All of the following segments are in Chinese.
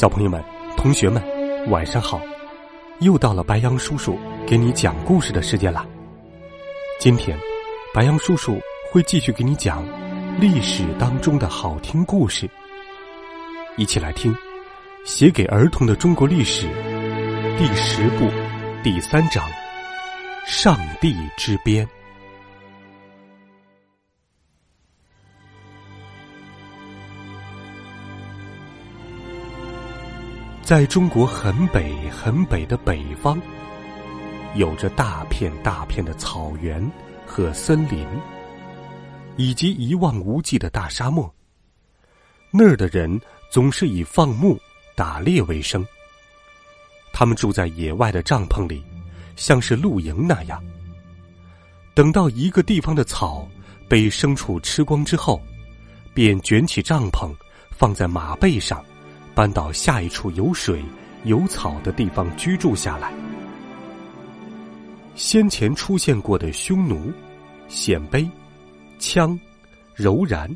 小朋友们、同学们，晚上好！又到了白羊叔叔给你讲故事的时间了。今天，白羊叔叔会继续给你讲历史当中的好听故事。一起来听《写给儿童的中国历史》第十部第三章《上帝之鞭》。在中国很北很北的北方，有着大片大片的草原和森林，以及一望无际的大沙漠。那儿的人总是以放牧、打猎为生。他们住在野外的帐篷里，像是露营那样。等到一个地方的草被牲畜吃光之后，便卷起帐篷，放在马背上。搬到下一处有水有草的地方居住下来。先前出现过的匈奴、鲜卑、羌、柔然、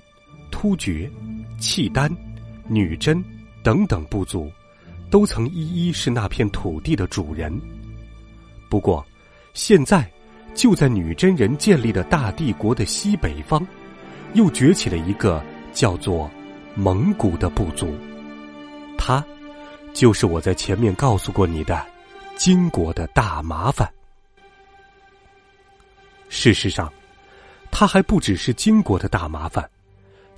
突厥、契丹、女真等等部族，都曾一一是那片土地的主人。不过，现在就在女真人建立的大帝国的西北方，又崛起了一个叫做蒙古的部族。他，就是我在前面告诉过你的金国的大麻烦。事实上，他还不只是金国的大麻烦，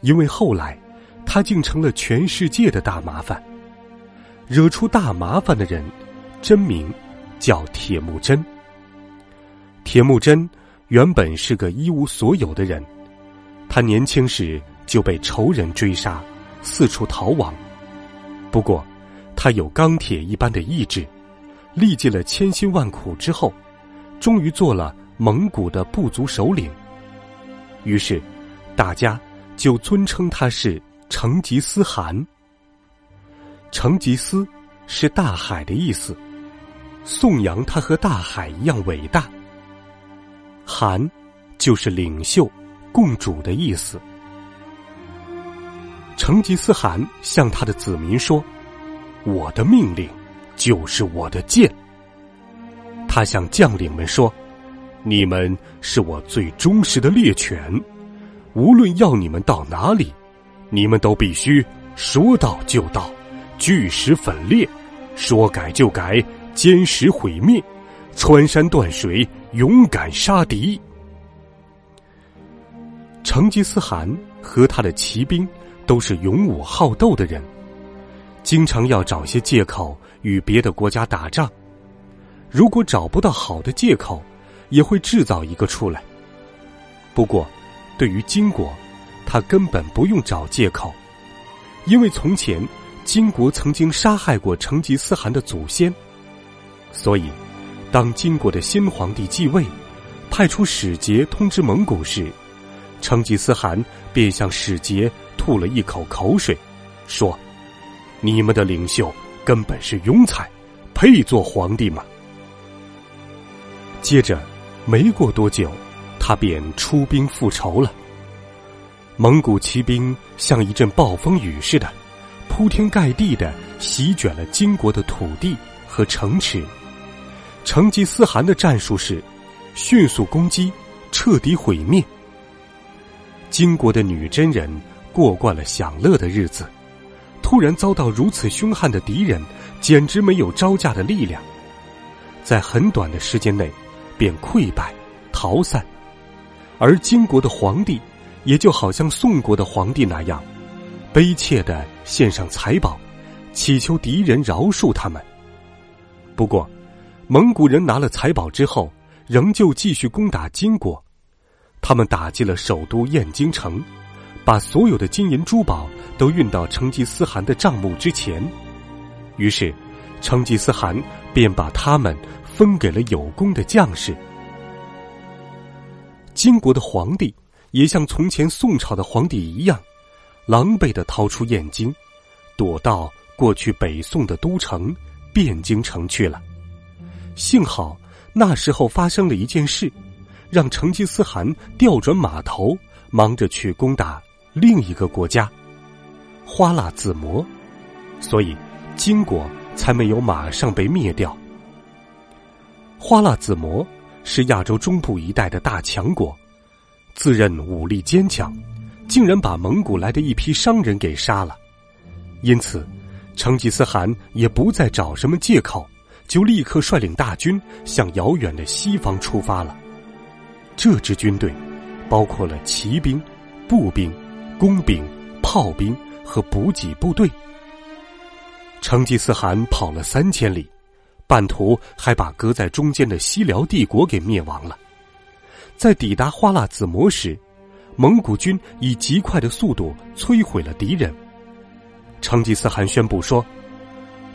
因为后来他竟成了全世界的大麻烦。惹出大麻烦的人，真名叫铁木真。铁木真原本是个一无所有的人，他年轻时就被仇人追杀，四处逃亡。不过，他有钢铁一般的意志，历尽了千辛万苦之后，终于做了蒙古的部族首领。于是，大家就尊称他是成吉思汗。成吉思是大海的意思，颂扬他和大海一样伟大。汗就是领袖、共主的意思。成吉思汗向他的子民说：“我的命令就是我的剑。”他向将领们说：“你们是我最忠实的猎犬，无论要你们到哪里，你们都必须说到就到，据实粉裂，说改就改，坚实毁灭，穿山断水，勇敢杀敌。”成吉思汗和他的骑兵。都是勇武好斗的人，经常要找些借口与别的国家打仗。如果找不到好的借口，也会制造一个出来。不过，对于金国，他根本不用找借口，因为从前金国曾经杀害过成吉思汗的祖先，所以当金国的新皇帝继位，派出使节通知蒙古时，成吉思汗便向使节。吐了一口口水，说：“你们的领袖根本是庸才，配做皇帝吗？”接着，没过多久，他便出兵复仇了。蒙古骑兵像一阵暴风雨似的，铺天盖地的席卷了金国的土地和城池。成吉思汗的战术是迅速攻击，彻底毁灭。金国的女真人。过惯了享乐的日子，突然遭到如此凶悍的敌人，简直没有招架的力量，在很短的时间内便溃败逃散。而金国的皇帝也就好像宋国的皇帝那样，悲切的献上财宝，祈求敌人饶恕他们。不过，蒙古人拿了财宝之后，仍旧继续攻打金国，他们打进了首都燕京城。把所有的金银珠宝都运到成吉思汗的帐目之前。于是，成吉思汗便把他们分给了有功的将士。金国的皇帝也像从前宋朝的皇帝一样，狼狈的掏出燕京，躲到过去北宋的都城汴京城去了。幸好那时候发生了一件事，让成吉思汗调转马头，忙着去攻打另一个国家——花剌子模，所以金国才没有马上被灭掉。花剌子模。是亚洲中部一带的大强国，自认武力坚强，竟然把蒙古来的一批商人给杀了。因此，成吉思汗也不再找什么借口，就立刻率领大军向遥远的西方出发了。这支军队包括了骑兵、步兵、工兵、炮兵和补给部队。成吉思汗跑了三千里。半途还把隔在中间的西辽帝国给灭亡了。在抵达花剌子模时，蒙古军以极快的速度摧毁了敌人。成吉思汗宣布说：“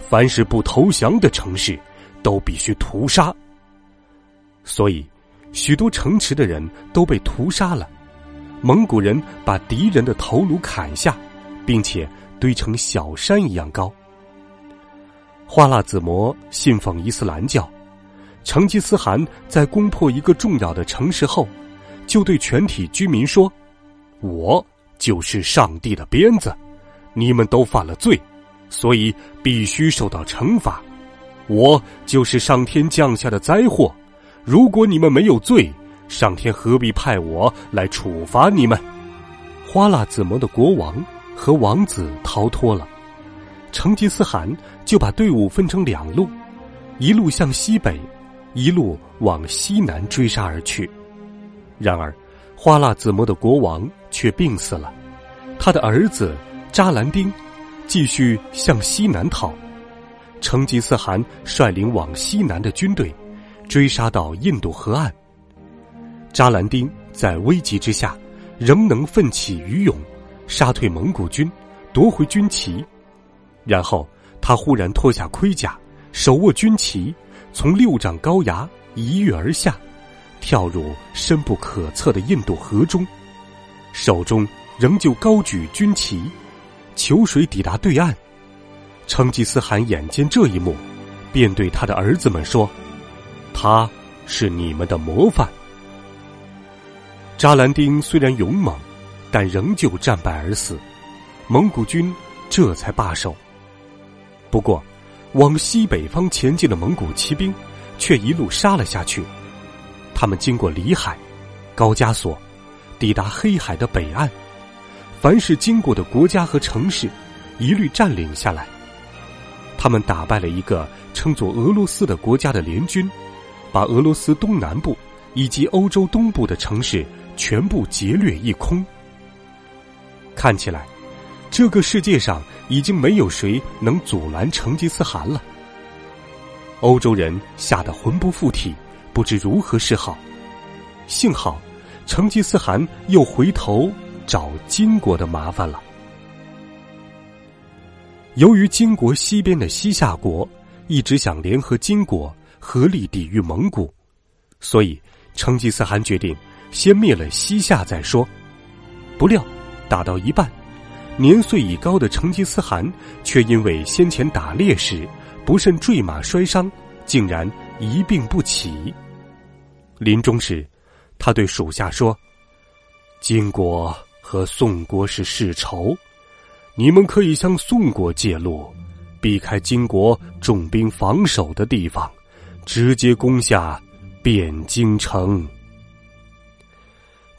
凡是不投降的城市，都必须屠杀。”所以，许多城池的人都被屠杀了。蒙古人把敌人的头颅砍下，并且堆成小山一样高。花剌子模信奉伊斯兰教，成吉思汗在攻破一个重要的城市后，就对全体居民说：“我就是上帝的鞭子，你们都犯了罪，所以必须受到惩罚。我就是上天降下的灾祸，如果你们没有罪，上天何必派我来处罚你们？”花剌子模的国王和王子逃脱了。成吉思汗就把队伍分成两路，一路向西北，一路往西南追杀而去。然而，花剌子模的国王却病死了，他的儿子扎兰丁继续向西南逃。成吉思汗率领往西南的军队追杀到印度河岸。扎兰丁在危急之下，仍能奋起鱼勇，杀退蒙古军，夺回军旗。然后，他忽然脱下盔甲，手握军旗，从六丈高崖一跃而下，跳入深不可测的印度河中，手中仍旧高举军旗，求水抵达对岸。成吉思汗眼见这一幕，便对他的儿子们说：“他是你们的模范。”扎兰丁虽然勇猛，但仍旧战败而死，蒙古军这才罢手。不过，往西北方前进的蒙古骑兵却一路杀了下去。他们经过里海、高加索，抵达黑海的北岸。凡是经过的国家和城市，一律占领下来。他们打败了一个称作俄罗斯的国家的联军，把俄罗斯东南部以及欧洲东部的城市全部劫掠一空。看起来。这个世界上已经没有谁能阻拦成吉思汗了。欧洲人吓得魂不附体，不知如何是好。幸好，成吉思汗又回头找金国的麻烦了。由于金国西边的西夏国一直想联合金国合力抵御蒙古，所以成吉思汗决定先灭了西夏再说。不料，打到一半。年岁已高的成吉思汗，却因为先前打猎时不慎坠马摔伤，竟然一病不起。临终时，他对属下说：“金国和宋国是世仇，你们可以向宋国借路，避开金国重兵防守的地方，直接攻下汴京城。”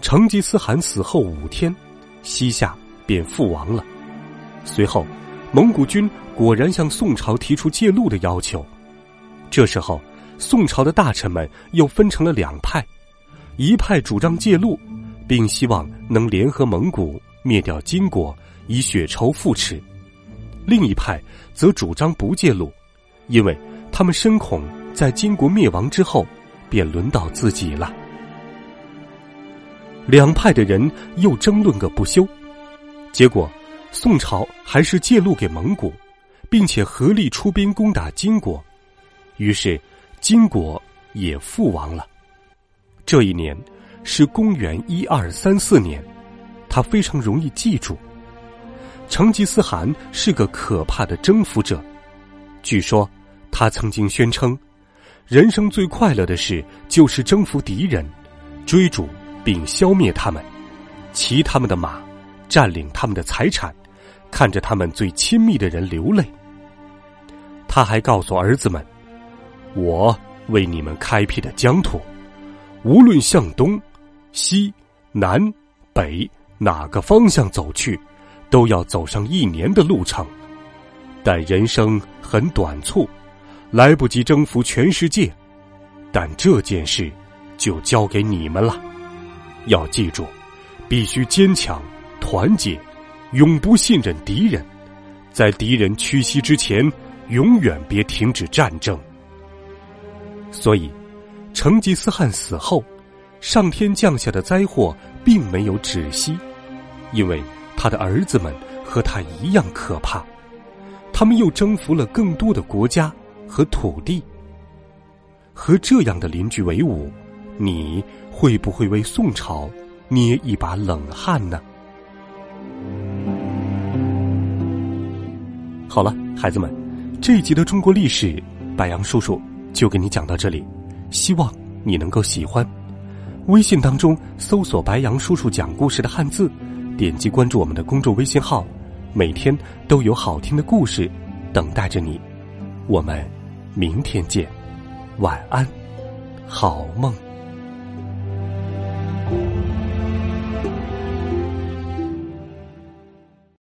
成吉思汗死后五天，西夏。便覆亡了。随后，蒙古军果然向宋朝提出借路的要求。这时候，宋朝的大臣们又分成了两派：一派主张借路，并希望能联合蒙古灭掉金国，以雪仇复齿；另一派则主张不借路，因为他们深恐在金国灭亡之后，便轮到自己了。两派的人又争论个不休。结果，宋朝还是借路给蒙古，并且合力出兵攻打金国，于是金国也覆亡了。这一年是公元一二三四年，他非常容易记住。成吉思汗是个可怕的征服者，据说他曾经宣称，人生最快乐的事就是征服敌人，追逐并消灭他们，骑他们的马。占领他们的财产，看着他们最亲密的人流泪。他还告诉儿子们：“我为你们开辟的疆土，无论向东、西、南、北哪个方向走去，都要走上一年的路程。但人生很短促，来不及征服全世界。但这件事就交给你们了。要记住，必须坚强。”团结，永不信任敌人，在敌人屈膝之前，永远别停止战争。所以，成吉思汗死后，上天降下的灾祸并没有止息，因为他的儿子们和他一样可怕，他们又征服了更多的国家和土地。和这样的邻居为伍，你会不会为宋朝捏一把冷汗呢？好了，孩子们，这一集的中国历史，白杨叔叔就给你讲到这里，希望你能够喜欢。微信当中搜索“白杨叔叔讲故事”的汉字，点击关注我们的公众微信号，每天都有好听的故事等待着你。我们明天见，晚安，好梦。